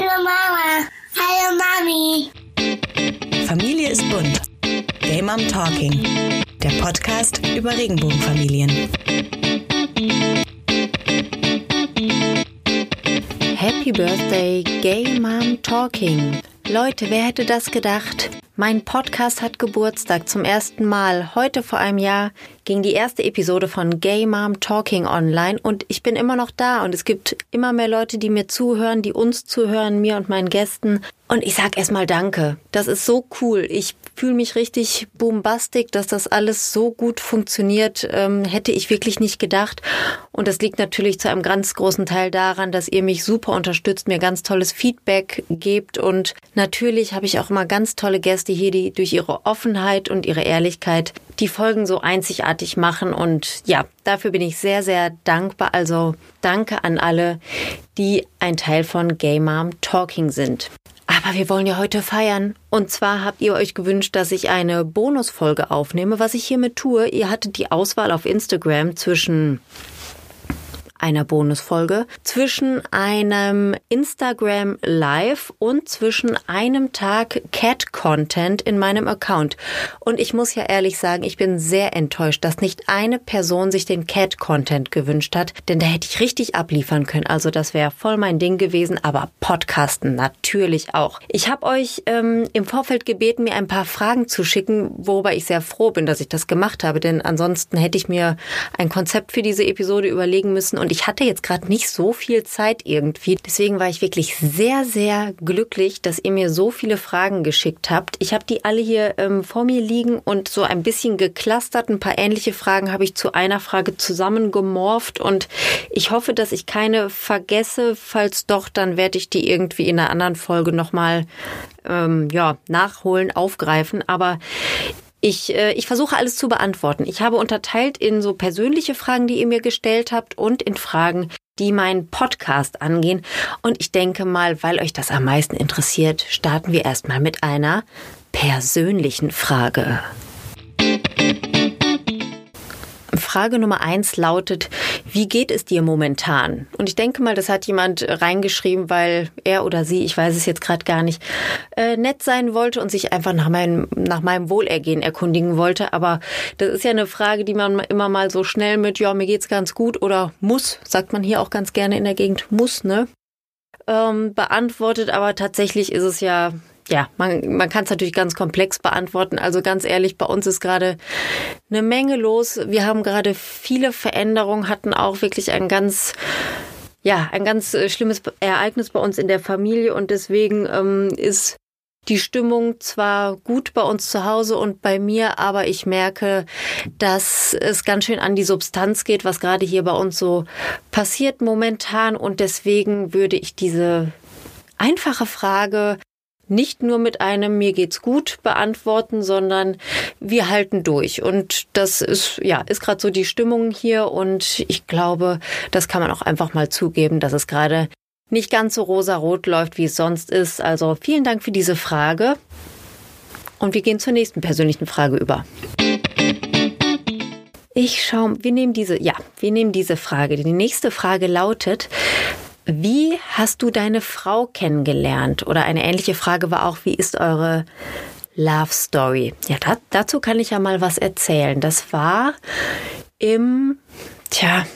Hallo Mama. Hallo Mami. Familie ist bunt. Gay Mom Talking. Der Podcast über Regenbogenfamilien. Happy Birthday, Gay Mom Talking. Leute, wer hätte das gedacht? Mein Podcast hat Geburtstag zum ersten Mal. Heute vor einem Jahr ging die erste Episode von Gay Mom Talking online und ich bin immer noch da und es gibt immer mehr Leute, die mir zuhören, die uns zuhören, mir und meinen Gästen. Und ich sag erstmal Danke. Das ist so cool. Ich fühle mich richtig boombastic, dass das alles so gut funktioniert. Ähm, hätte ich wirklich nicht gedacht. Und das liegt natürlich zu einem ganz großen Teil daran, dass ihr mich super unterstützt, mir ganz tolles Feedback gebt. Und natürlich habe ich auch immer ganz tolle Gäste hier, die durch ihre Offenheit und ihre Ehrlichkeit die Folgen so einzigartig machen. Und ja, dafür bin ich sehr, sehr dankbar. Also danke an alle, die ein Teil von Gay Mom Talking sind. Aber wir wollen ja heute feiern. Und zwar habt ihr euch gewünscht, dass ich eine Bonusfolge aufnehme, was ich hiermit tue. Ihr hattet die Auswahl auf Instagram zwischen einer Bonusfolge, zwischen einem Instagram Live und zwischen einem Tag Cat Content in meinem Account. Und ich muss ja ehrlich sagen, ich bin sehr enttäuscht, dass nicht eine Person sich den Cat Content gewünscht hat, denn da hätte ich richtig abliefern können. Also das wäre voll mein Ding gewesen, aber Podcasten natürlich auch. Ich habe euch ähm, im Vorfeld gebeten, mir ein paar Fragen zu schicken, worüber ich sehr froh bin, dass ich das gemacht habe, denn ansonsten hätte ich mir ein Konzept für diese Episode überlegen müssen und und ich hatte jetzt gerade nicht so viel Zeit irgendwie. Deswegen war ich wirklich sehr, sehr glücklich, dass ihr mir so viele Fragen geschickt habt. Ich habe die alle hier ähm, vor mir liegen und so ein bisschen geklustert. Ein paar ähnliche Fragen habe ich zu einer Frage zusammengemorft und ich hoffe, dass ich keine vergesse. Falls doch, dann werde ich die irgendwie in einer anderen Folge nochmal ähm, ja, nachholen, aufgreifen. Aber ich, äh, ich versuche alles zu beantworten. Ich habe unterteilt in so persönliche Fragen, die ihr mir gestellt habt und in Fragen, die meinen Podcast angehen. Und ich denke mal, weil euch das am meisten interessiert, starten wir erstmal mit einer persönlichen Frage. Frage Nummer eins lautet, wie geht es dir momentan? Und ich denke mal, das hat jemand reingeschrieben, weil er oder sie, ich weiß es jetzt gerade gar nicht, äh, nett sein wollte und sich einfach nach meinem, nach meinem Wohlergehen erkundigen wollte. Aber das ist ja eine Frage, die man immer mal so schnell mit, ja, mir geht's ganz gut oder muss, sagt man hier auch ganz gerne in der Gegend, muss, ne? Ähm, beantwortet. Aber tatsächlich ist es ja ja, man, man kann es natürlich ganz komplex beantworten. Also ganz ehrlich, bei uns ist gerade eine Menge los. Wir haben gerade viele Veränderungen, hatten auch wirklich ein ganz ja, ein ganz äh, schlimmes Ereignis bei uns in der Familie und deswegen ähm, ist die Stimmung zwar gut bei uns zu Hause und bei mir, aber ich merke, dass es ganz schön an die Substanz geht, was gerade hier bei uns so passiert momentan und deswegen würde ich diese einfache Frage nicht nur mit einem mir geht's gut beantworten, sondern wir halten durch. Und das ist, ja, ist gerade so die Stimmung hier. Und ich glaube, das kann man auch einfach mal zugeben, dass es gerade nicht ganz so rosarot läuft, wie es sonst ist. Also vielen Dank für diese Frage. Und wir gehen zur nächsten persönlichen Frage über. Ich schaue, wir nehmen diese, ja, wir nehmen diese Frage. Die nächste Frage lautet, wie hast du deine Frau kennengelernt? Oder eine ähnliche Frage war auch, wie ist eure Love Story? Ja, da, dazu kann ich ja mal was erzählen. Das war im, tja,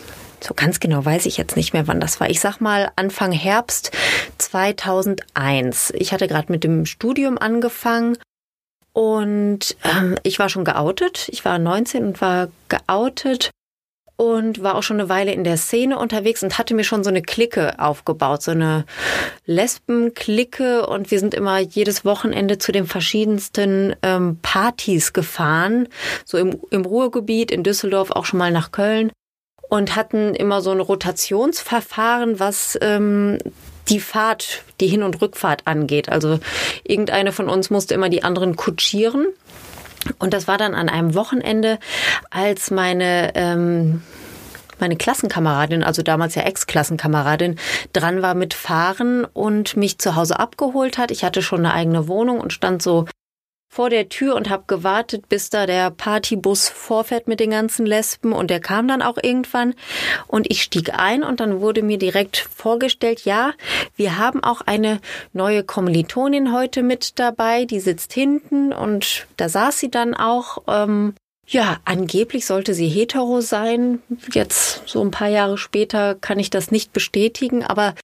so ganz genau weiß ich jetzt nicht mehr, wann das war. Ich sag mal Anfang Herbst 2001. Ich hatte gerade mit dem Studium angefangen und ähm, ich war schon geoutet. Ich war 19 und war geoutet und war auch schon eine Weile in der Szene unterwegs und hatte mir schon so eine Clique aufgebaut, so eine Lesbenklicke und wir sind immer jedes Wochenende zu den verschiedensten ähm, Partys gefahren, so im, im Ruhrgebiet, in Düsseldorf, auch schon mal nach Köln und hatten immer so ein Rotationsverfahren, was ähm, die Fahrt, die Hin- und Rückfahrt angeht. Also irgendeine von uns musste immer die anderen kutschieren. Und das war dann an einem Wochenende, als meine ähm, meine Klassenkameradin, also damals ja Ex-Klassenkameradin, dran war mit Fahren und mich zu Hause abgeholt hat. Ich hatte schon eine eigene Wohnung und stand so vor der Tür und habe gewartet, bis da der Partybus vorfährt mit den ganzen Lesben und der kam dann auch irgendwann und ich stieg ein und dann wurde mir direkt vorgestellt, ja, wir haben auch eine neue Kommilitonin heute mit dabei, die sitzt hinten und da saß sie dann auch. Ähm, ja, angeblich sollte sie hetero sein. Jetzt so ein paar Jahre später kann ich das nicht bestätigen, aber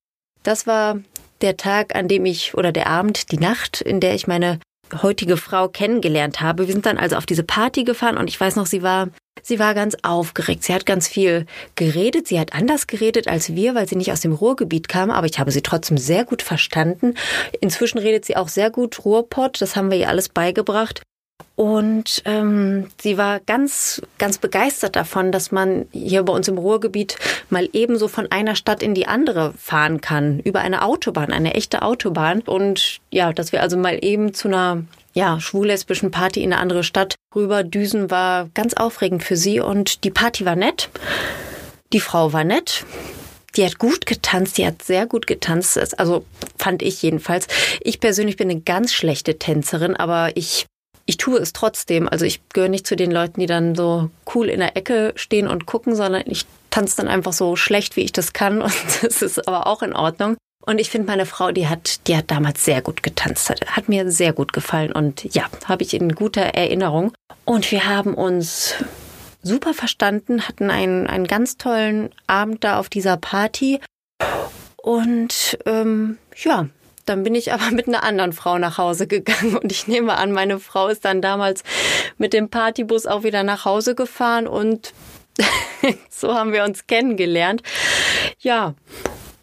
das war der Tag, an dem ich, oder der Abend, die Nacht, in der ich meine heutige Frau kennengelernt habe. Wir sind dann also auf diese Party gefahren und ich weiß noch, sie war, sie war ganz aufgeregt. Sie hat ganz viel geredet. Sie hat anders geredet als wir, weil sie nicht aus dem Ruhrgebiet kam, aber ich habe sie trotzdem sehr gut verstanden. Inzwischen redet sie auch sehr gut Ruhrpott. Das haben wir ihr alles beigebracht. Und ähm, sie war ganz, ganz begeistert davon, dass man hier bei uns im Ruhrgebiet mal ebenso von einer Stadt in die andere fahren kann, über eine Autobahn, eine echte Autobahn. Und ja, dass wir also mal eben zu einer ja, schwul-lesbischen Party in eine andere Stadt rüber düsen, war ganz aufregend für sie. Und die Party war nett. Die Frau war nett. Die hat gut getanzt, die hat sehr gut getanzt, also fand ich jedenfalls. Ich persönlich bin eine ganz schlechte Tänzerin, aber ich ich tue es trotzdem. Also ich gehöre nicht zu den Leuten, die dann so cool in der Ecke stehen und gucken, sondern ich tanze dann einfach so schlecht, wie ich das kann. Und das ist aber auch in Ordnung. Und ich finde, meine Frau, die hat, die hat damals sehr gut getanzt, hat, hat mir sehr gut gefallen. Und ja, habe ich in guter Erinnerung. Und wir haben uns super verstanden, hatten einen, einen ganz tollen Abend da auf dieser Party. Und ähm, ja, dann bin ich aber mit einer anderen Frau nach Hause gegangen und ich nehme an, meine Frau ist dann damals mit dem Partybus auch wieder nach Hause gefahren und so haben wir uns kennengelernt. Ja.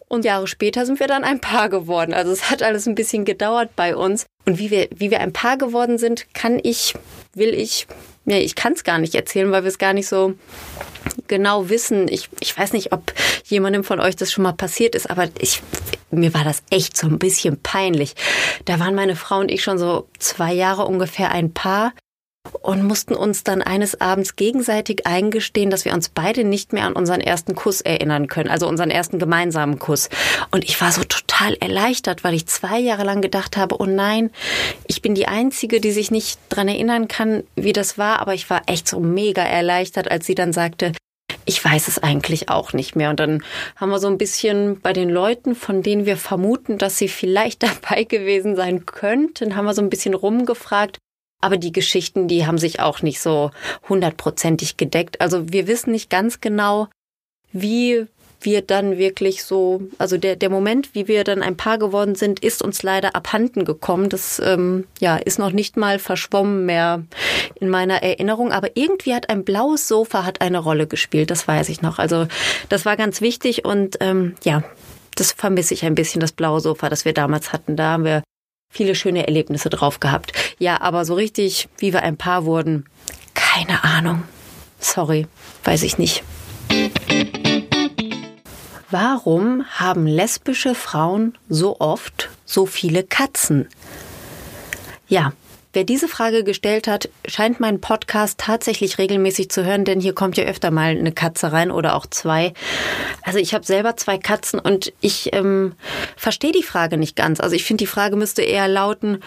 Und Jahre später sind wir dann ein Paar geworden. Also es hat alles ein bisschen gedauert bei uns. Und wie wir, wie wir ein Paar geworden sind, kann ich, will ich, ja, ich kann es gar nicht erzählen, weil wir es gar nicht so genau wissen. Ich, ich weiß nicht, ob jemandem von euch das schon mal passiert ist, aber ich, mir war das echt so ein bisschen peinlich. Da waren meine Frau und ich schon so zwei Jahre ungefähr ein Paar und mussten uns dann eines Abends gegenseitig eingestehen, dass wir uns beide nicht mehr an unseren ersten Kuss erinnern können, also unseren ersten gemeinsamen Kuss. Und ich war so total erleichtert, weil ich zwei Jahre lang gedacht habe, oh nein, ich bin die Einzige, die sich nicht dran erinnern kann, wie das war, aber ich war echt so mega erleichtert, als sie dann sagte, ich weiß es eigentlich auch nicht mehr. Und dann haben wir so ein bisschen bei den Leuten, von denen wir vermuten, dass sie vielleicht dabei gewesen sein könnten, haben wir so ein bisschen rumgefragt. Aber die Geschichten, die haben sich auch nicht so hundertprozentig gedeckt. Also wir wissen nicht ganz genau, wie wir dann wirklich so, also der, der Moment, wie wir dann ein Paar geworden sind, ist uns leider abhanden gekommen. Das ähm, ja, ist noch nicht mal verschwommen mehr in meiner Erinnerung. Aber irgendwie hat ein blaues Sofa hat eine Rolle gespielt, das weiß ich noch. Also das war ganz wichtig und ähm, ja, das vermisse ich ein bisschen, das blaue Sofa, das wir damals hatten. Da haben wir viele schöne Erlebnisse drauf gehabt. Ja, aber so richtig, wie wir ein Paar wurden, keine Ahnung. Sorry, weiß ich nicht. Warum haben lesbische Frauen so oft so viele Katzen? Ja, Wer diese Frage gestellt hat, scheint meinen Podcast tatsächlich regelmäßig zu hören, denn hier kommt ja öfter mal eine Katze rein oder auch zwei. Also ich habe selber zwei Katzen und ich ähm, verstehe die Frage nicht ganz. Also ich finde, die Frage müsste eher lauten,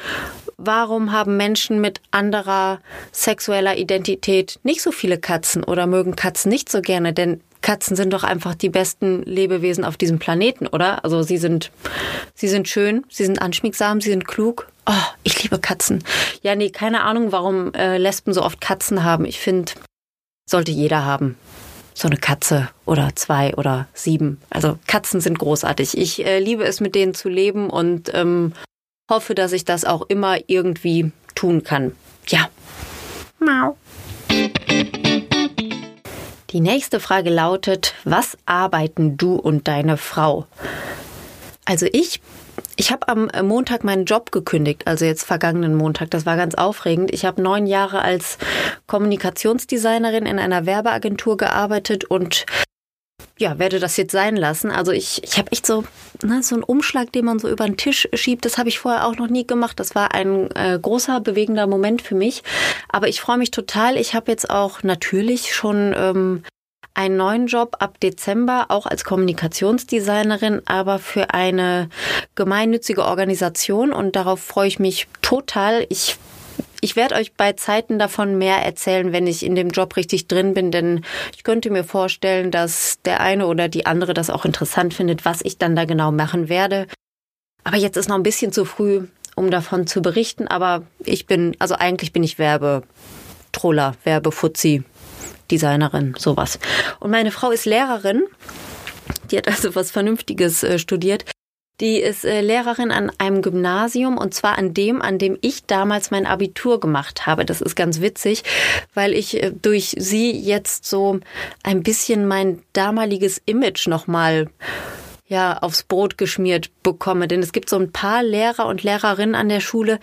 warum haben Menschen mit anderer sexueller Identität nicht so viele Katzen oder mögen Katzen nicht so gerne? Denn Katzen sind doch einfach die besten Lebewesen auf diesem Planeten, oder? Also sie sind, sie sind schön, sie sind anschmiegsam, sie sind klug. Oh, ich liebe Katzen. Ja, nee, keine Ahnung, warum äh, Lesben so oft Katzen haben. Ich finde, sollte jeder haben. So eine Katze oder zwei oder sieben. Also Katzen sind großartig. Ich äh, liebe es, mit denen zu leben und ähm, hoffe, dass ich das auch immer irgendwie tun kann. Ja. Mau. Die nächste Frage lautet, was arbeiten du und deine Frau? Also ich ich habe am Montag meinen Job gekündigt, also jetzt vergangenen Montag. Das war ganz aufregend. Ich habe neun Jahre als Kommunikationsdesignerin in einer Werbeagentur gearbeitet und ja, werde das jetzt sein lassen. Also ich, ich habe echt so, ne, so einen Umschlag, den man so über den Tisch schiebt. Das habe ich vorher auch noch nie gemacht. Das war ein äh, großer, bewegender Moment für mich. Aber ich freue mich total. Ich habe jetzt auch natürlich schon ähm, einen neuen Job ab Dezember, auch als Kommunikationsdesignerin, aber für eine gemeinnützige Organisation. Und darauf freue ich mich total. Ich ich werde euch bei Zeiten davon mehr erzählen, wenn ich in dem Job richtig drin bin, denn ich könnte mir vorstellen, dass der eine oder die andere das auch interessant findet, was ich dann da genau machen werde. Aber jetzt ist noch ein bisschen zu früh, um davon zu berichten, aber ich bin, also eigentlich bin ich Werbetroller, Werbefuzzi, Designerin, sowas. Und meine Frau ist Lehrerin. Die hat also was Vernünftiges äh, studiert. Die ist äh, Lehrerin an einem Gymnasium und zwar an dem, an dem ich damals mein Abitur gemacht habe. Das ist ganz witzig, weil ich äh, durch sie jetzt so ein bisschen mein damaliges Image nochmal ja aufs Brot geschmiert bekomme. Denn es gibt so ein paar Lehrer und Lehrerinnen an der Schule,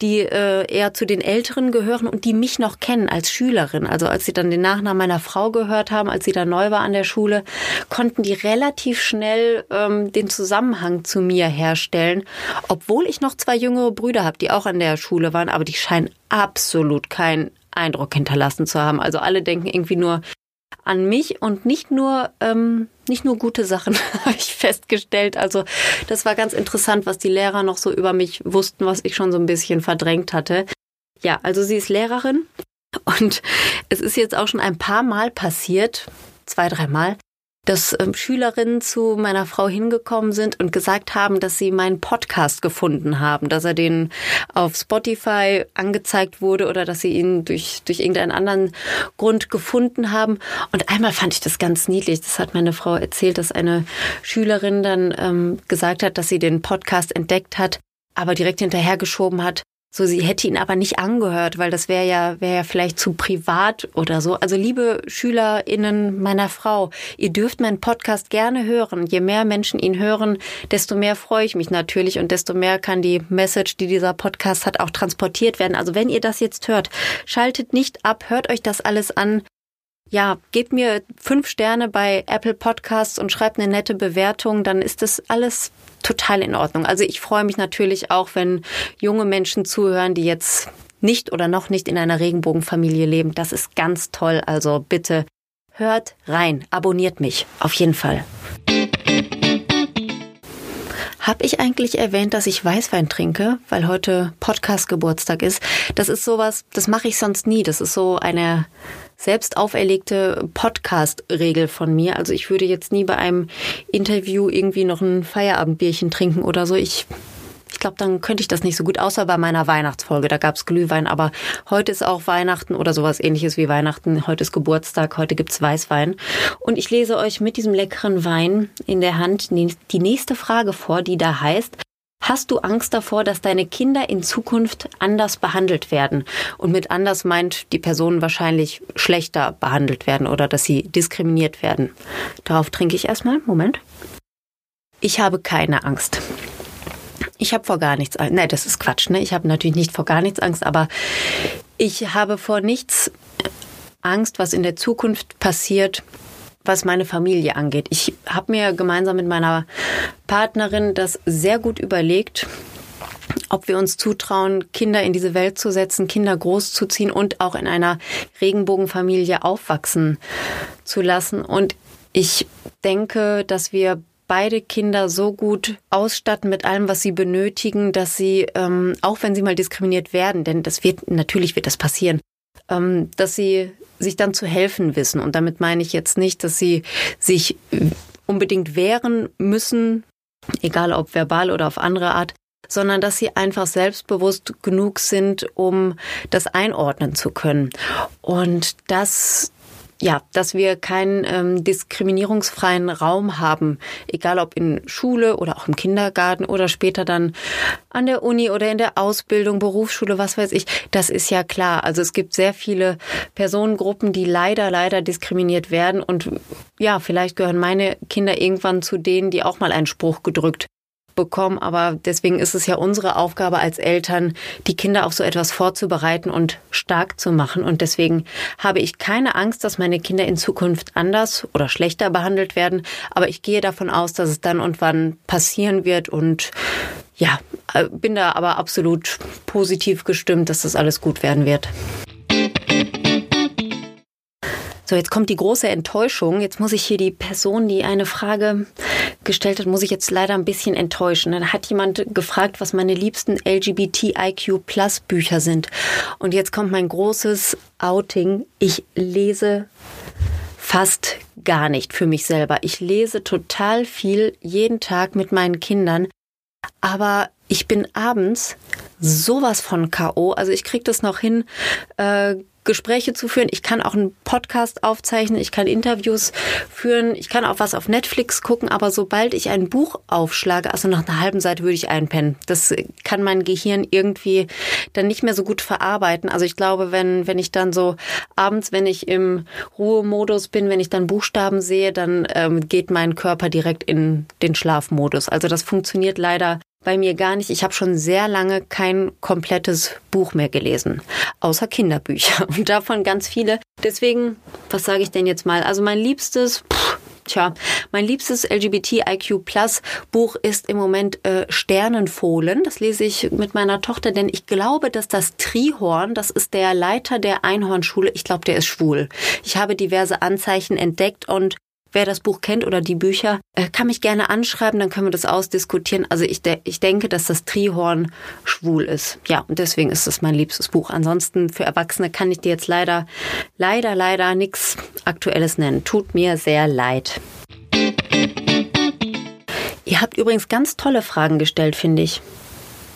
die äh, eher zu den Älteren gehören und die mich noch kennen als Schülerin. Also als sie dann den Nachnamen meiner Frau gehört haben, als sie da neu war an der Schule, konnten die relativ schnell ähm, den Zusammenhang zu mir herstellen, obwohl ich noch zwei jüngere Brüder habe, die auch an der Schule waren, aber die scheinen absolut keinen Eindruck hinterlassen zu haben. Also alle denken irgendwie nur, an mich und nicht nur ähm, nicht nur gute Sachen habe ich festgestellt. Also das war ganz interessant, was die Lehrer noch so über mich wussten, was ich schon so ein bisschen verdrängt hatte. Ja, also sie ist Lehrerin und es ist jetzt auch schon ein paar Mal passiert, zwei, dreimal, dass ähm, Schülerinnen zu meiner Frau hingekommen sind und gesagt haben, dass sie meinen Podcast gefunden haben, dass er denen auf Spotify angezeigt wurde oder dass sie ihn durch, durch irgendeinen anderen Grund gefunden haben. Und einmal fand ich das ganz niedlich. Das hat meine Frau erzählt, dass eine Schülerin dann ähm, gesagt hat, dass sie den Podcast entdeckt hat, aber direkt hinterhergeschoben hat, so, sie hätte ihn aber nicht angehört, weil das wäre ja, wäre ja vielleicht zu privat oder so. Also liebe SchülerInnen meiner Frau, ihr dürft meinen Podcast gerne hören. Je mehr Menschen ihn hören, desto mehr freue ich mich natürlich und desto mehr kann die Message, die dieser Podcast hat, auch transportiert werden. Also wenn ihr das jetzt hört, schaltet nicht ab, hört euch das alles an. Ja, gebt mir fünf Sterne bei Apple Podcasts und schreibt eine nette Bewertung, dann ist das alles total in Ordnung. Also ich freue mich natürlich auch, wenn junge Menschen zuhören, die jetzt nicht oder noch nicht in einer Regenbogenfamilie leben. Das ist ganz toll. Also bitte hört rein, abonniert mich. Auf jeden Fall. Habe ich eigentlich erwähnt, dass ich Weißwein trinke, weil heute Podcast-Geburtstag ist? Das ist sowas, das mache ich sonst nie. Das ist so eine selbst auferlegte Podcast-Regel von mir. Also ich würde jetzt nie bei einem Interview irgendwie noch ein Feierabendbierchen trinken oder so. Ich ich glaube, dann könnte ich das nicht so gut, außer bei meiner Weihnachtsfolge. Da gab's Glühwein, aber heute ist auch Weihnachten oder sowas ähnliches wie Weihnachten. Heute ist Geburtstag, heute gibt's Weißwein. Und ich lese euch mit diesem leckeren Wein in der Hand die nächste Frage vor, die da heißt, Hast du Angst davor, dass deine Kinder in Zukunft anders behandelt werden? Und mit anders meint die Personen wahrscheinlich schlechter behandelt werden oder dass sie diskriminiert werden. Darauf trinke ich erstmal. Moment. Ich habe keine Angst. Ich habe vor gar nichts Angst. Nein, das ist Quatsch. Ne? Ich habe natürlich nicht vor gar nichts Angst, aber ich habe vor nichts Angst, was in der Zukunft passiert, was meine Familie angeht. Ich habe mir gemeinsam mit meiner Partnerin das sehr gut überlegt, ob wir uns zutrauen, Kinder in diese Welt zu setzen, Kinder großzuziehen und auch in einer Regenbogenfamilie aufwachsen zu lassen. Und ich denke, dass wir beide Kinder so gut ausstatten mit allem, was sie benötigen, dass sie, ähm, auch wenn sie mal diskriminiert werden, denn das wird, natürlich wird das passieren, dass sie sich dann zu helfen wissen. Und damit meine ich jetzt nicht, dass sie sich unbedingt wehren müssen, egal ob verbal oder auf andere Art, sondern dass sie einfach selbstbewusst genug sind, um das einordnen zu können. Und das ja, dass wir keinen ähm, diskriminierungsfreien Raum haben, egal ob in Schule oder auch im Kindergarten oder später dann an der Uni oder in der Ausbildung, Berufsschule, was weiß ich. Das ist ja klar. Also es gibt sehr viele Personengruppen, die leider, leider diskriminiert werden. Und ja, vielleicht gehören meine Kinder irgendwann zu denen, die auch mal einen Spruch gedrückt bekommen. Aber deswegen ist es ja unsere Aufgabe als Eltern, die Kinder auf so etwas vorzubereiten und stark zu machen. Und deswegen habe ich keine Angst, dass meine Kinder in Zukunft anders oder schlechter behandelt werden. Aber ich gehe davon aus, dass es dann und wann passieren wird und ja, äh, bin da aber absolut positiv gestimmt, dass das alles gut werden wird. So, jetzt kommt die große Enttäuschung. Jetzt muss ich hier die Person, die eine Frage gestellt hat, muss ich jetzt leider ein bisschen enttäuschen. Da hat jemand gefragt, was meine liebsten LGBTIQ Plus Bücher sind. Und jetzt kommt mein großes Outing. Ich lese fast gar nicht für mich selber. Ich lese total viel jeden Tag mit meinen Kindern. Aber ich bin abends sowas von K.O. Also ich kriege das noch hin, äh, Gespräche zu führen. Ich kann auch einen Podcast aufzeichnen, ich kann Interviews führen, ich kann auch was auf Netflix gucken, aber sobald ich ein Buch aufschlage, also nach einer halben Seite würde ich einpennen. Das kann mein Gehirn irgendwie dann nicht mehr so gut verarbeiten. Also ich glaube, wenn, wenn ich dann so abends, wenn ich im Ruhemodus bin, wenn ich dann Buchstaben sehe, dann ähm, geht mein Körper direkt in den Schlafmodus. Also das funktioniert leider bei mir gar nicht. Ich habe schon sehr lange kein komplettes Buch mehr gelesen, außer Kinderbücher und davon ganz viele. Deswegen, was sage ich denn jetzt mal? Also mein liebstes, pff, tja, mein liebstes LGBTIQ Plus Buch ist im Moment äh, Sternenfohlen. Das lese ich mit meiner Tochter, denn ich glaube, dass das Trihorn, das ist der Leiter der Einhornschule, ich glaube, der ist schwul. Ich habe diverse Anzeichen entdeckt und Wer das Buch kennt oder die Bücher, äh, kann mich gerne anschreiben, dann können wir das ausdiskutieren. Also ich, de ich denke, dass das Trihorn schwul ist. Ja, und deswegen ist es mein liebstes Buch. Ansonsten für Erwachsene kann ich dir jetzt leider, leider, leider nichts Aktuelles nennen. Tut mir sehr leid. Ihr habt übrigens ganz tolle Fragen gestellt, finde ich.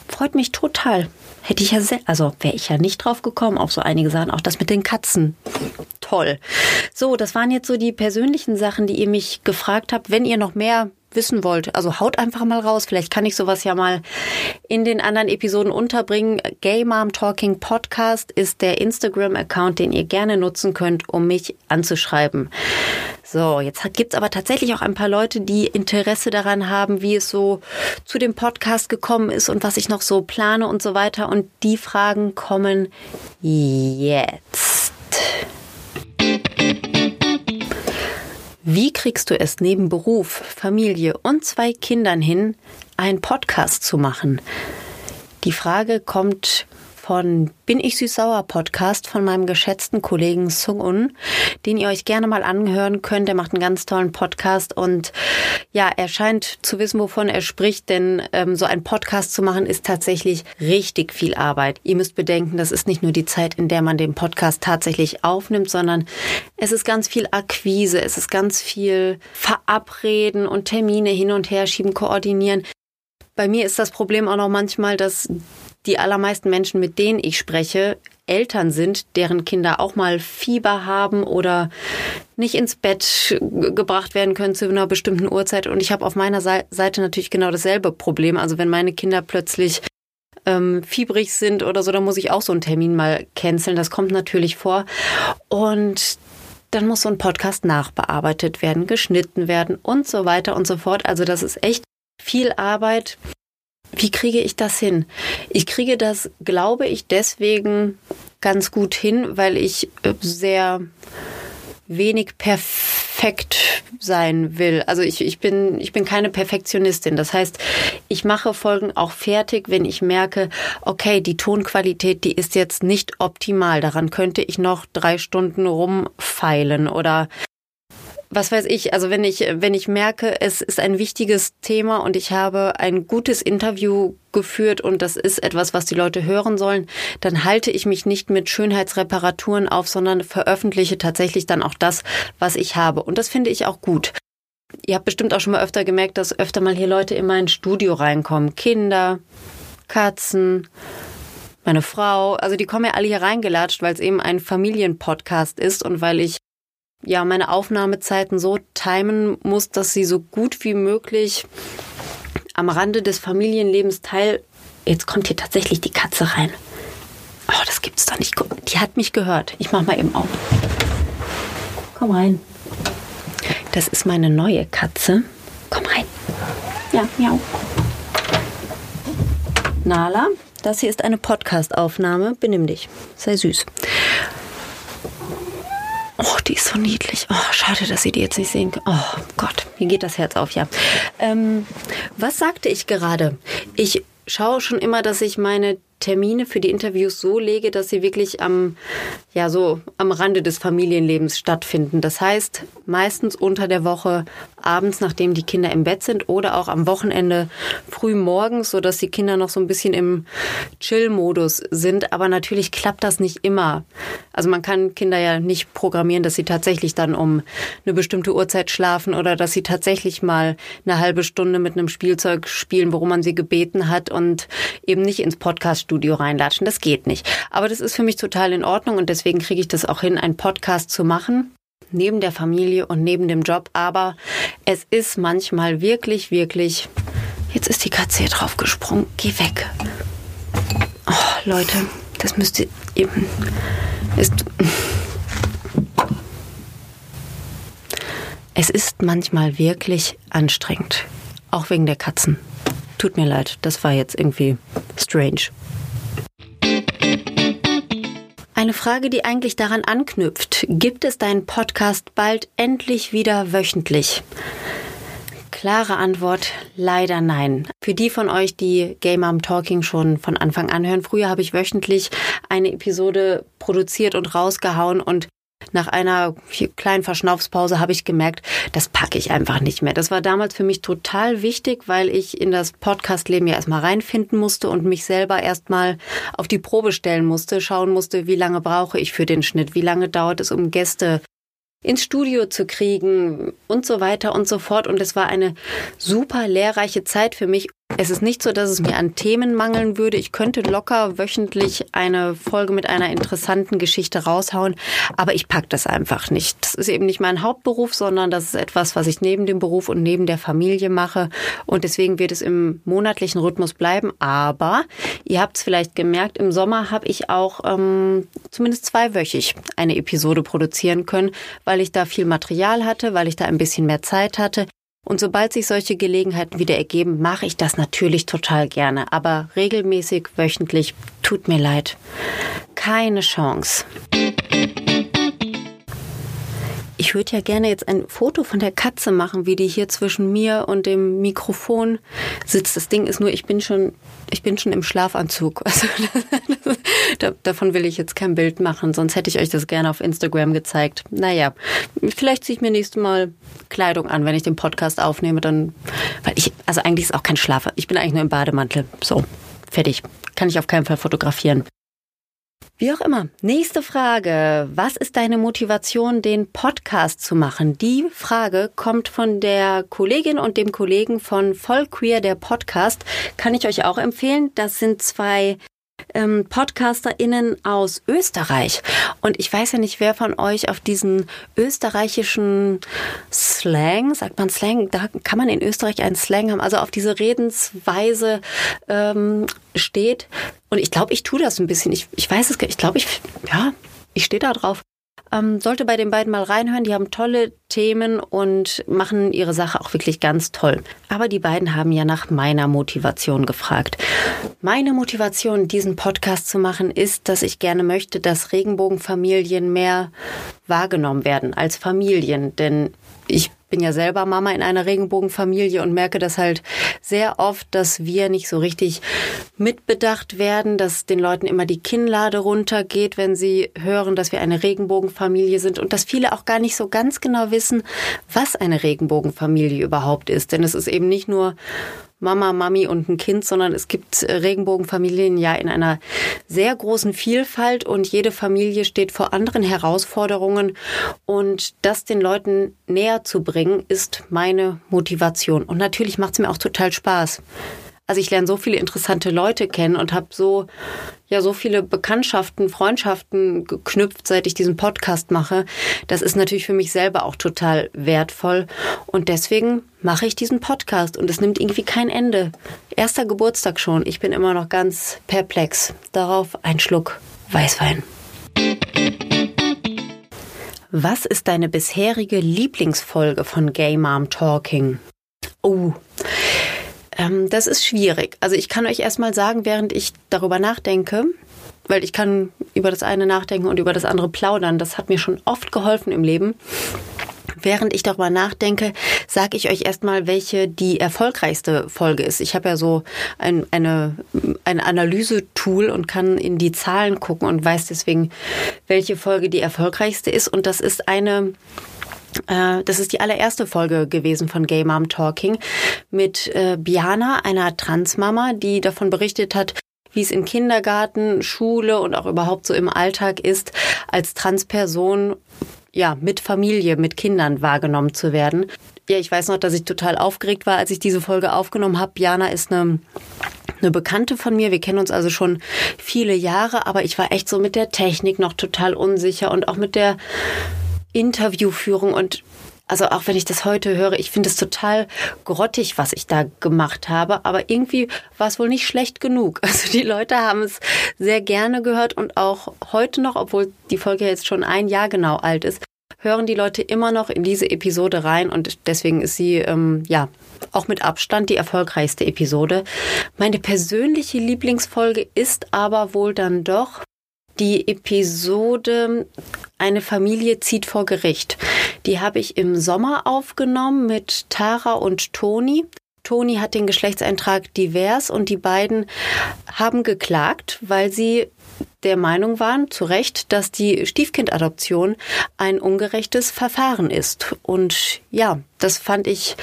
Freut mich total. Hätte ich ja also wäre ich ja nicht drauf gekommen auf so einige Sachen. Auch das mit den Katzen toll. So, das waren jetzt so die persönlichen Sachen, die ihr mich gefragt habt. Wenn ihr noch mehr wissen wollt, also haut einfach mal raus. Vielleicht kann ich sowas ja mal in den anderen Episoden unterbringen. Gay Mom Talking Podcast ist der Instagram-Account, den ihr gerne nutzen könnt, um mich anzuschreiben. So, jetzt gibt's aber tatsächlich auch ein paar Leute, die Interesse daran haben, wie es so zu dem Podcast gekommen ist und was ich noch so plane und so weiter. Und die Fragen kommen jetzt. Wie kriegst du es neben Beruf, Familie und zwei Kindern hin, einen Podcast zu machen? Die Frage kommt von Bin ich süß-sauer Podcast von meinem geschätzten Kollegen Sung Un, den ihr euch gerne mal anhören könnt. Er macht einen ganz tollen Podcast und ja, er scheint zu wissen, wovon er spricht, denn ähm, so ein Podcast zu machen ist tatsächlich richtig viel Arbeit. Ihr müsst bedenken, das ist nicht nur die Zeit, in der man den Podcast tatsächlich aufnimmt, sondern es ist ganz viel Akquise, es ist ganz viel Verabreden und Termine hin und her schieben, koordinieren. Bei mir ist das Problem auch noch manchmal, dass die allermeisten Menschen, mit denen ich spreche, Eltern sind, deren Kinder auch mal Fieber haben oder nicht ins Bett gebracht werden können zu einer bestimmten Uhrzeit. Und ich habe auf meiner Seite natürlich genau dasselbe Problem. Also wenn meine Kinder plötzlich ähm, fiebrig sind oder so, dann muss ich auch so einen Termin mal canceln. Das kommt natürlich vor. Und dann muss so ein Podcast nachbearbeitet werden, geschnitten werden und so weiter und so fort. Also das ist echt viel Arbeit. Wie kriege ich das hin? Ich kriege das, glaube ich, deswegen ganz gut hin, weil ich äh, sehr wenig perfekt sein will. Also ich, ich, bin, ich bin keine Perfektionistin. Das heißt, ich mache Folgen auch fertig, wenn ich merke, okay, die Tonqualität, die ist jetzt nicht optimal. Daran könnte ich noch drei Stunden rumfeilen oder was weiß ich, also wenn ich, wenn ich merke, es ist ein wichtiges Thema und ich habe ein gutes Interview geführt und das ist etwas, was die Leute hören sollen, dann halte ich mich nicht mit Schönheitsreparaturen auf, sondern veröffentliche tatsächlich dann auch das, was ich habe. Und das finde ich auch gut. Ihr habt bestimmt auch schon mal öfter gemerkt, dass öfter mal hier Leute in mein Studio reinkommen. Kinder, Katzen, meine Frau, also die kommen ja alle hier reingelatscht, weil es eben ein Familienpodcast ist und weil ich ja meine Aufnahmezeiten so timen muss, dass sie so gut wie möglich am Rande des Familienlebens teil. Jetzt kommt hier tatsächlich die Katze rein. Oh, das gibt's doch nicht. Die hat mich gehört. Ich mach mal eben auf. Komm rein. Das ist meine neue Katze. Komm rein. Ja, miau. Nala, das hier ist eine Podcast-Aufnahme. Benimm dich. Sei süß. Oh, die ist so niedlich. Oh, schade, dass Sie die jetzt nicht sehen können. Oh Gott, mir geht das Herz auf, ja. Ähm, was sagte ich gerade? Ich schaue schon immer, dass ich meine Termine für die Interviews so lege, dass sie wirklich am, ja, so am Rande des Familienlebens stattfinden. Das heißt, meistens unter der Woche abends, nachdem die Kinder im Bett sind oder auch am Wochenende früh morgens, sodass die Kinder noch so ein bisschen im Chill-Modus sind. Aber natürlich klappt das nicht immer. Also man kann Kinder ja nicht programmieren, dass sie tatsächlich dann um eine bestimmte Uhrzeit schlafen oder dass sie tatsächlich mal eine halbe Stunde mit einem Spielzeug spielen, worum man sie gebeten hat und eben nicht ins Podcaststudio reinlatschen. Das geht nicht. Aber das ist für mich total in Ordnung und deswegen kriege ich das auch hin, einen Podcast zu machen neben der Familie und neben dem Job. Aber es ist manchmal wirklich, wirklich. Jetzt ist die Katze hier drauf gesprungen. Geh weg. Oh, Leute, das müsste eben. Ist. Es ist manchmal wirklich anstrengend. Auch wegen der Katzen. Tut mir leid, das war jetzt irgendwie strange. Eine Frage, die eigentlich daran anknüpft. Gibt es deinen Podcast bald endlich wieder wöchentlich? Klare Antwort, leider nein. Für die von euch, die Game Mom Talking schon von Anfang an hören, früher habe ich wöchentlich eine Episode produziert und rausgehauen und nach einer kleinen Verschnaufspause habe ich gemerkt, das packe ich einfach nicht mehr. Das war damals für mich total wichtig, weil ich in das Podcast-Leben ja erstmal reinfinden musste und mich selber erstmal auf die Probe stellen musste, schauen musste, wie lange brauche ich für den Schnitt, wie lange dauert es, um Gäste ins Studio zu kriegen und so weiter und so fort. Und es war eine super lehrreiche Zeit für mich. Es ist nicht so, dass es mir an Themen mangeln würde. Ich könnte locker wöchentlich eine Folge mit einer interessanten Geschichte raushauen, aber ich pack das einfach nicht. Das ist eben nicht mein Hauptberuf, sondern das ist etwas, was ich neben dem Beruf und neben der Familie mache. Und deswegen wird es im monatlichen Rhythmus bleiben. Aber ihr habt es vielleicht gemerkt, im Sommer habe ich auch ähm, zumindest zweiwöchig eine Episode produzieren können, weil ich da viel Material hatte, weil ich da ein bisschen mehr Zeit hatte. Und sobald sich solche Gelegenheiten wieder ergeben, mache ich das natürlich total gerne. Aber regelmäßig, wöchentlich, tut mir leid. Keine Chance. Ich würde ja gerne jetzt ein Foto von der Katze machen, wie die hier zwischen mir und dem Mikrofon sitzt. Das Ding ist nur, ich bin schon, ich bin schon im Schlafanzug. Also da, davon will ich jetzt kein Bild machen, sonst hätte ich euch das gerne auf Instagram gezeigt. Naja, vielleicht ziehe ich mir nächstes Mal Kleidung an, wenn ich den Podcast aufnehme, dann, weil ich, also eigentlich ist auch kein Schlaf. Ich bin eigentlich nur im Bademantel. So, fertig. Kann ich auf keinen Fall fotografieren. Wie auch immer. Nächste Frage. Was ist deine Motivation, den Podcast zu machen? Die Frage kommt von der Kollegin und dem Kollegen von Voll Queer, der Podcast. Kann ich euch auch empfehlen. Das sind zwei ähm, PodcasterInnen aus Österreich. Und ich weiß ja nicht, wer von euch auf diesen österreichischen Slang, sagt man Slang, da kann man in Österreich einen Slang haben, also auf diese Redensweise ähm, steht. Und ich glaube, ich tue das ein bisschen. Ich, ich weiß es, ich glaube, ich, ja, ich stehe da drauf. Ähm, sollte bei den beiden mal reinhören. Die haben tolle Themen und machen ihre Sache auch wirklich ganz toll. Aber die beiden haben ja nach meiner Motivation gefragt. Meine Motivation, diesen Podcast zu machen, ist, dass ich gerne möchte, dass Regenbogenfamilien mehr wahrgenommen werden als Familien. Denn ich bin ja selber Mama in einer Regenbogenfamilie und merke das halt sehr oft, dass wir nicht so richtig mitbedacht werden, dass den Leuten immer die Kinnlade runtergeht, wenn sie hören, dass wir eine Regenbogenfamilie sind und dass viele auch gar nicht so ganz genau wissen, was eine Regenbogenfamilie überhaupt ist. Denn es ist eben nicht nur Mama, Mami und ein Kind, sondern es gibt äh, Regenbogenfamilien ja in einer sehr großen Vielfalt und jede Familie steht vor anderen Herausforderungen und das den Leuten näher zu bringen, ist meine Motivation. Und natürlich macht es mir auch total Spaß. Also ich lerne so viele interessante Leute kennen und habe so ja so viele Bekanntschaften, Freundschaften geknüpft, seit ich diesen Podcast mache. Das ist natürlich für mich selber auch total wertvoll und deswegen mache ich diesen Podcast und es nimmt irgendwie kein Ende. Erster Geburtstag schon, ich bin immer noch ganz perplex. Darauf ein Schluck Weißwein. Was ist deine bisherige Lieblingsfolge von Gay Mom Talking? Oh, ähm, das ist schwierig. Also ich kann euch erstmal sagen, während ich darüber nachdenke, weil ich kann über das eine nachdenken und über das andere plaudern. Das hat mir schon oft geholfen im Leben. Während ich darüber nachdenke, sage ich euch erstmal, welche die erfolgreichste Folge ist. Ich habe ja so ein, eine, ein Analyse-Tool und kann in die Zahlen gucken und weiß deswegen, welche Folge die erfolgreichste ist. Und das ist eine das ist die allererste Folge gewesen von Gay Mom Talking mit äh, Biana, einer Transmama, die davon berichtet hat, wie es in Kindergarten, Schule und auch überhaupt so im Alltag ist, als Transperson ja, mit Familie, mit Kindern wahrgenommen zu werden. Ja, ich weiß noch, dass ich total aufgeregt war, als ich diese Folge aufgenommen habe. Jana ist eine eine Bekannte von mir. Wir kennen uns also schon viele Jahre, aber ich war echt so mit der Technik noch total unsicher und auch mit der Interviewführung und also auch wenn ich das heute höre, ich finde es total grottig, was ich da gemacht habe. Aber irgendwie war es wohl nicht schlecht genug. Also die Leute haben es sehr gerne gehört und auch heute noch, obwohl die Folge jetzt schon ein Jahr genau alt ist, hören die Leute immer noch in diese Episode rein und deswegen ist sie ähm, ja auch mit Abstand die erfolgreichste Episode. Meine persönliche Lieblingsfolge ist aber wohl dann doch die Episode Eine Familie zieht vor Gericht. Die habe ich im Sommer aufgenommen mit Tara und Toni. Toni hat den Geschlechtseintrag divers und die beiden haben geklagt, weil sie der Meinung waren, zu Recht, dass die Stiefkindadoption ein ungerechtes Verfahren ist. Und ja, das fand ich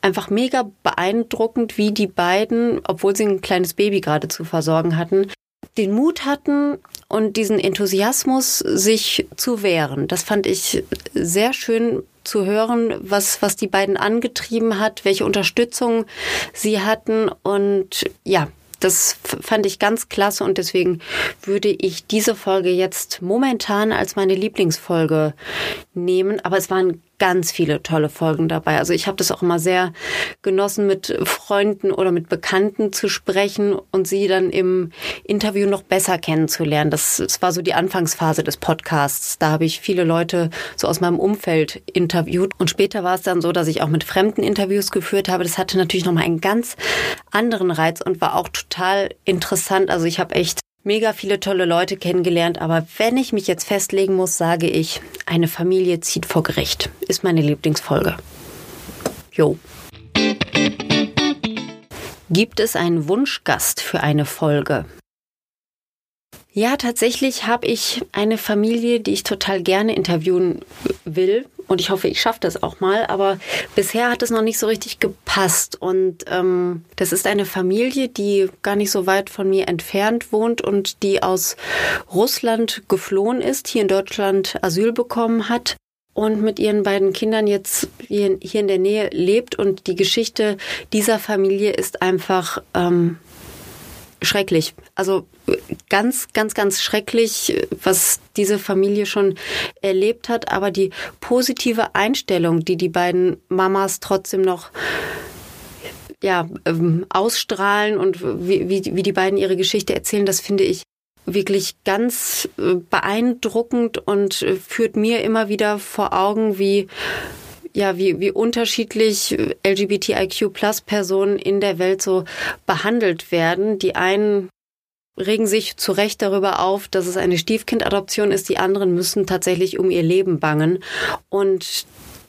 einfach mega beeindruckend, wie die beiden, obwohl sie ein kleines Baby gerade zu versorgen hatten, den Mut hatten, und diesen Enthusiasmus, sich zu wehren. Das fand ich sehr schön zu hören, was, was die beiden angetrieben hat, welche Unterstützung sie hatten. Und ja, das fand ich ganz klasse und deswegen würde ich diese Folge jetzt momentan als meine Lieblingsfolge nehmen. Aber es waren ganz viele tolle Folgen dabei. Also ich habe das auch immer sehr genossen, mit Freunden oder mit Bekannten zu sprechen und sie dann im Interview noch besser kennenzulernen. Das, das war so die Anfangsphase des Podcasts. Da habe ich viele Leute so aus meinem Umfeld interviewt. Und später war es dann so, dass ich auch mit Fremden Interviews geführt habe. Das hatte natürlich nochmal einen ganz anderen Reiz und war auch total interessant. Also ich habe echt mega viele tolle Leute kennengelernt, aber wenn ich mich jetzt festlegen muss, sage ich, eine Familie zieht vor Gericht. Ist meine Lieblingsfolge. Jo. Gibt es einen Wunschgast für eine Folge? Ja, tatsächlich habe ich eine Familie, die ich total gerne interviewen will. Und ich hoffe, ich schaffe das auch mal. Aber bisher hat es noch nicht so richtig gepasst. Und ähm, das ist eine Familie, die gar nicht so weit von mir entfernt wohnt und die aus Russland geflohen ist, hier in Deutschland Asyl bekommen hat und mit ihren beiden Kindern jetzt hier, hier in der Nähe lebt. Und die Geschichte dieser Familie ist einfach ähm, schrecklich. Also ganz, ganz, ganz schrecklich, was diese Familie schon erlebt hat. Aber die positive Einstellung, die die beiden Mamas trotzdem noch ja, ähm, ausstrahlen und wie, wie, wie die beiden ihre Geschichte erzählen, das finde ich wirklich ganz äh, beeindruckend und äh, führt mir immer wieder vor Augen, wie ja, wie, wie unterschiedlich LGBTIQ-Plus-Personen in der Welt so behandelt werden. Die einen regen sich zu Recht darüber auf, dass es eine Stiefkindadoption ist. Die anderen müssen tatsächlich um ihr Leben bangen. Und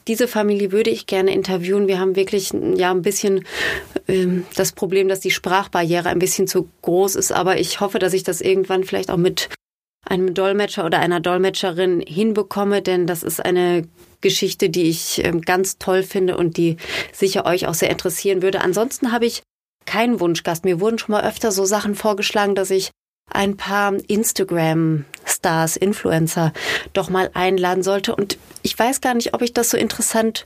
diese Familie würde ich gerne interviewen. Wir haben wirklich ja ein bisschen äh, das Problem, dass die Sprachbarriere ein bisschen zu groß ist. Aber ich hoffe, dass ich das irgendwann vielleicht auch mit einem Dolmetscher oder einer Dolmetscherin hinbekomme, denn das ist eine Geschichte, die ich ähm, ganz toll finde und die sicher euch auch sehr interessieren würde. Ansonsten habe ich keinen Wunschgast. Mir wurden schon mal öfter so Sachen vorgeschlagen, dass ich ein paar Instagram-Stars, Influencer doch mal einladen sollte. Und ich weiß gar nicht, ob ich das so interessant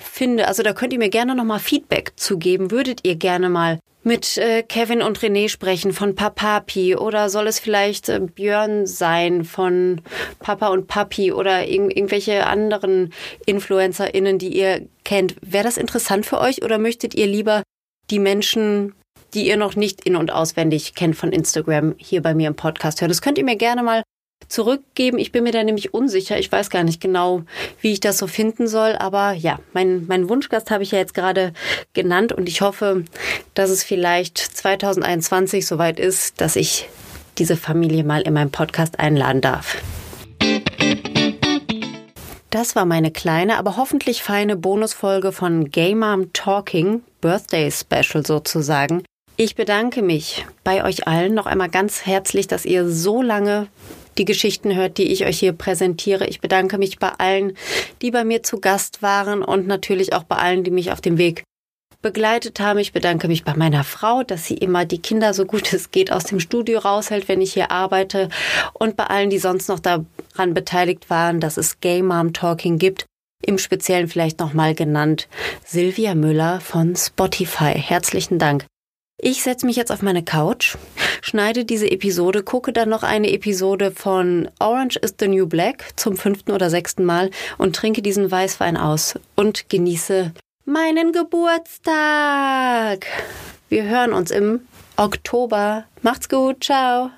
finde. Also da könnt ihr mir gerne noch mal Feedback zu geben. Würdet ihr gerne mal mit äh, Kevin und René sprechen von Papapi oder soll es vielleicht äh, Björn sein von Papa und Papi oder irg irgendwelche anderen InfluencerInnen, die ihr kennt? Wäre das interessant für euch oder möchtet ihr lieber die Menschen, die ihr noch nicht in- und auswendig kennt von Instagram, hier bei mir im Podcast hören? Das könnt ihr mir gerne mal zurückgeben. Ich bin mir da nämlich unsicher. Ich weiß gar nicht genau, wie ich das so finden soll. Aber ja, mein, mein Wunschgast habe ich ja jetzt gerade genannt und ich hoffe, dass es vielleicht 2021 soweit ist, dass ich diese Familie mal in meinem Podcast einladen darf. Das war meine kleine, aber hoffentlich feine Bonusfolge von Gay Mom Talking, Birthday Special sozusagen. Ich bedanke mich bei euch allen noch einmal ganz herzlich, dass ihr so lange die Geschichten hört, die ich euch hier präsentiere. Ich bedanke mich bei allen, die bei mir zu Gast waren und natürlich auch bei allen, die mich auf dem Weg begleitet haben. Ich bedanke mich bei meiner Frau, dass sie immer die Kinder so gut es geht aus dem Studio raushält, wenn ich hier arbeite. Und bei allen, die sonst noch daran beteiligt waren, dass es Gay Mom Talking gibt. Im Speziellen vielleicht nochmal genannt Silvia Müller von Spotify. Herzlichen Dank. Ich setze mich jetzt auf meine Couch, schneide diese Episode, gucke dann noch eine Episode von Orange is the New Black zum fünften oder sechsten Mal und trinke diesen Weißwein aus und genieße meinen Geburtstag. Wir hören uns im Oktober. Macht's gut, ciao.